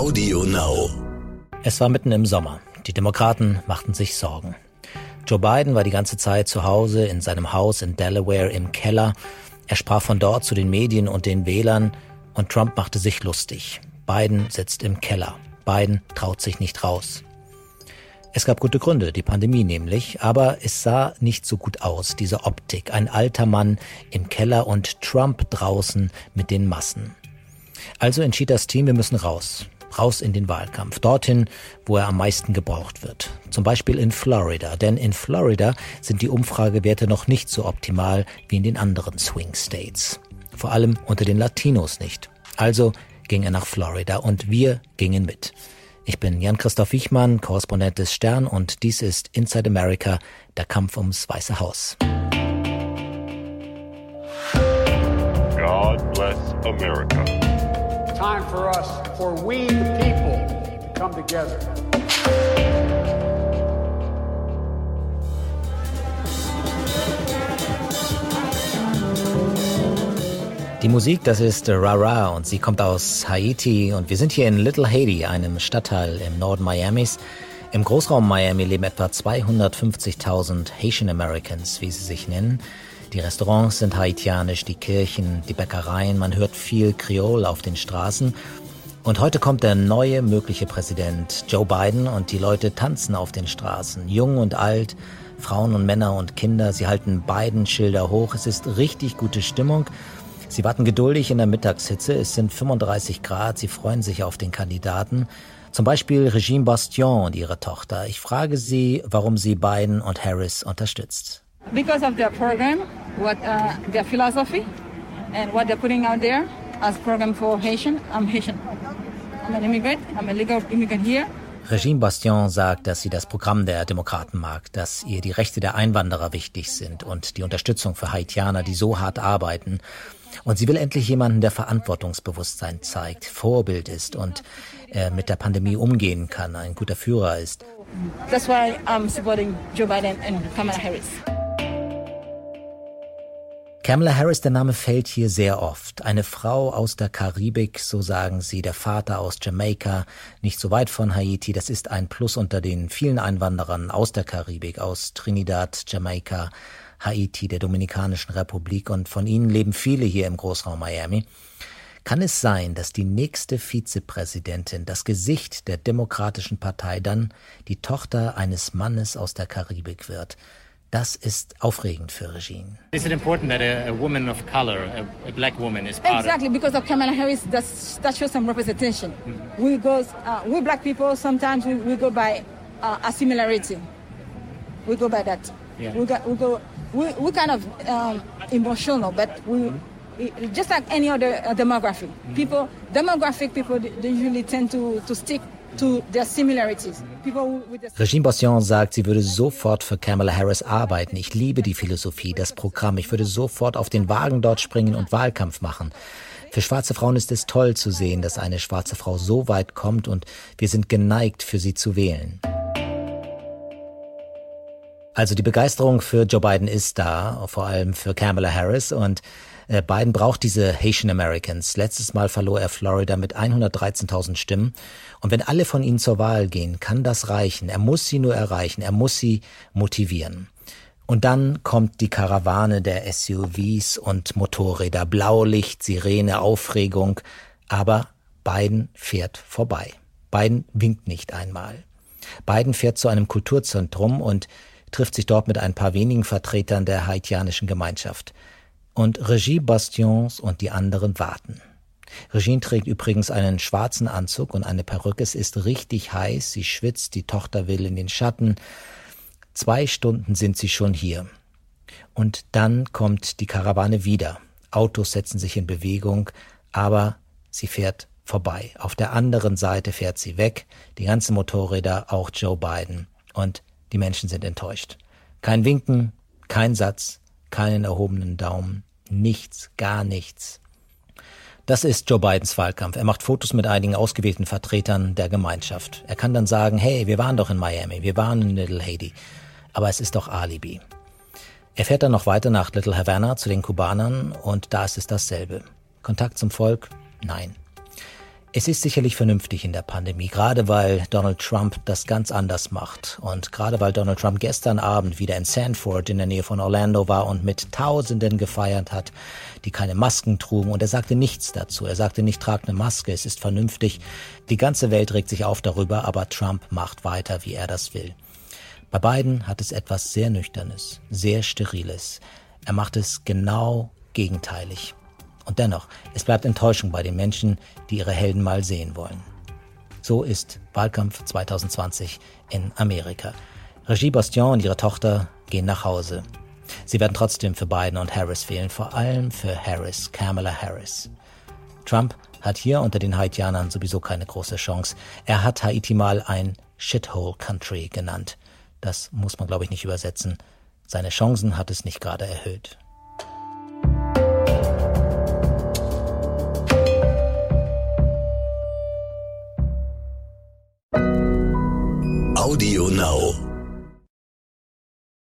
Audio Now. Es war mitten im Sommer. Die Demokraten machten sich Sorgen. Joe Biden war die ganze Zeit zu Hause in seinem Haus in Delaware im Keller. Er sprach von dort zu den Medien und den Wählern und Trump machte sich lustig. Biden sitzt im Keller. Biden traut sich nicht raus. Es gab gute Gründe, die Pandemie nämlich, aber es sah nicht so gut aus, diese Optik. Ein alter Mann im Keller und Trump draußen mit den Massen. Also entschied das Team, wir müssen raus. Raus in den Wahlkampf, dorthin, wo er am meisten gebraucht wird. Zum Beispiel in Florida, denn in Florida sind die Umfragewerte noch nicht so optimal wie in den anderen Swing States. Vor allem unter den Latinos nicht. Also ging er nach Florida und wir gingen mit. Ich bin Jan-Christoph Wichmann, Korrespondent des Stern und dies ist Inside America, der Kampf ums Weiße Haus. God bless America. Time for us, for we the people, to come together. Die Musik, das ist Rara und sie kommt aus Haiti und wir sind hier in Little Haiti, einem Stadtteil im Norden Miamis. Im Großraum Miami leben etwa 250.000 Haitian Americans, wie sie sich nennen. Die Restaurants sind haitianisch, die Kirchen, die Bäckereien, man hört viel Kreol auf den Straßen. Und heute kommt der neue mögliche Präsident Joe Biden und die Leute tanzen auf den Straßen, jung und alt, Frauen und Männer und Kinder, sie halten beiden Schilder hoch. Es ist richtig gute Stimmung. Sie warten geduldig in der Mittagshitze. Es sind 35 Grad. Sie freuen sich auf den Kandidaten. Zum Beispiel Regine Bastion und ihre Tochter. Ich frage sie, warum sie Biden und Harris unterstützt. Because of their program, what uh, their philosophy, and what they're putting out there as program for Haitian. I'm Haitian. I'm an immigrant. I'm a legal immigrant here. Regine Bastion sagt, dass sie das Programm der Demokraten mag, dass ihr die Rechte der Einwanderer wichtig sind und die Unterstützung für Haitianer, die so hart arbeiten. Und sie will endlich jemanden, der Verantwortungsbewusstsein zeigt, Vorbild ist und äh, mit der Pandemie umgehen kann, ein guter Führer ist. That's why I'm supporting Joe Biden and Kamala Harris. Kamala Harris, der Name fällt hier sehr oft. Eine Frau aus der Karibik, so sagen sie, der Vater aus Jamaika, nicht so weit von Haiti. Das ist ein Plus unter den vielen Einwanderern aus der Karibik, aus Trinidad, Jamaika, Haiti, der Dominikanischen Republik und von ihnen leben viele hier im Großraum Miami. Kann es sein, dass die nächste Vizepräsidentin, das Gesicht der Demokratischen Partei dann die Tochter eines Mannes aus der Karibik wird? Das ist aufregend für Regine. Is it important that a, a woman of color, a, a, black woman, is part Exactly, because of Kamala Harris, that's, that shows some representation. Mm-hmm. We go, uh, we black people, sometimes we, we go by uh, a similarity. We go by that. Yeah. We, got, we go, we, we kind of um, emotional, but we, mm-hmm. just like any other uh, demographic. Mm-hmm. People, demographic people, they usually tend to, to stick Regine Bossion sagt, sie würde sofort für Kamala Harris arbeiten. Ich liebe die Philosophie, das Programm. Ich würde sofort auf den Wagen dort springen und Wahlkampf machen. Für schwarze Frauen ist es toll zu sehen, dass eine schwarze Frau so weit kommt und wir sind geneigt, für sie zu wählen. Also die Begeisterung für Joe Biden ist da, vor allem für Kamala Harris und äh, Biden braucht diese Haitian Americans. Letztes Mal verlor er Florida mit 113.000 Stimmen. Und wenn alle von ihnen zur Wahl gehen, kann das reichen. Er muss sie nur erreichen. Er muss sie motivieren. Und dann kommt die Karawane der SUVs und Motorräder. Blaulicht, Sirene, Aufregung. Aber Biden fährt vorbei. Biden winkt nicht einmal. Biden fährt zu einem Kulturzentrum und trifft sich dort mit ein paar wenigen Vertretern der haitianischen Gemeinschaft und Regie Bastions und die anderen warten. Regine trägt übrigens einen schwarzen Anzug und eine Perücke. Es ist richtig heiß, sie schwitzt, die Tochter will in den Schatten. Zwei Stunden sind sie schon hier. Und dann kommt die Karawane wieder. Autos setzen sich in Bewegung, aber sie fährt vorbei. Auf der anderen Seite fährt sie weg, die ganzen Motorräder, auch Joe Biden. Und die Menschen sind enttäuscht. Kein Winken, kein Satz, keinen erhobenen Daumen, nichts, gar nichts. Das ist Joe Bidens Wahlkampf. Er macht Fotos mit einigen ausgewählten Vertretern der Gemeinschaft. Er kann dann sagen, hey, wir waren doch in Miami, wir waren in Little Haiti. Aber es ist doch Alibi. Er fährt dann noch weiter nach Little Havana zu den Kubanern und da ist es dasselbe. Kontakt zum Volk? Nein. Es ist sicherlich vernünftig in der Pandemie, gerade weil Donald Trump das ganz anders macht. Und gerade weil Donald Trump gestern Abend wieder in Sanford in der Nähe von Orlando war und mit Tausenden gefeiert hat, die keine Masken trugen. Und er sagte nichts dazu. Er sagte nicht, trag eine Maske, es ist vernünftig. Die ganze Welt regt sich auf darüber, aber Trump macht weiter, wie er das will. Bei beiden hat es etwas sehr Nüchternes, sehr Steriles. Er macht es genau gegenteilig. Und dennoch, es bleibt Enttäuschung bei den Menschen, die ihre Helden mal sehen wollen. So ist Wahlkampf 2020 in Amerika. Regie Bastion und ihre Tochter gehen nach Hause. Sie werden trotzdem für Biden und Harris wählen, vor allem für Harris, Kamala Harris. Trump hat hier unter den Haitianern sowieso keine große Chance. Er hat Haiti mal ein Shithole Country genannt. Das muss man, glaube ich, nicht übersetzen. Seine Chancen hat es nicht gerade erhöht.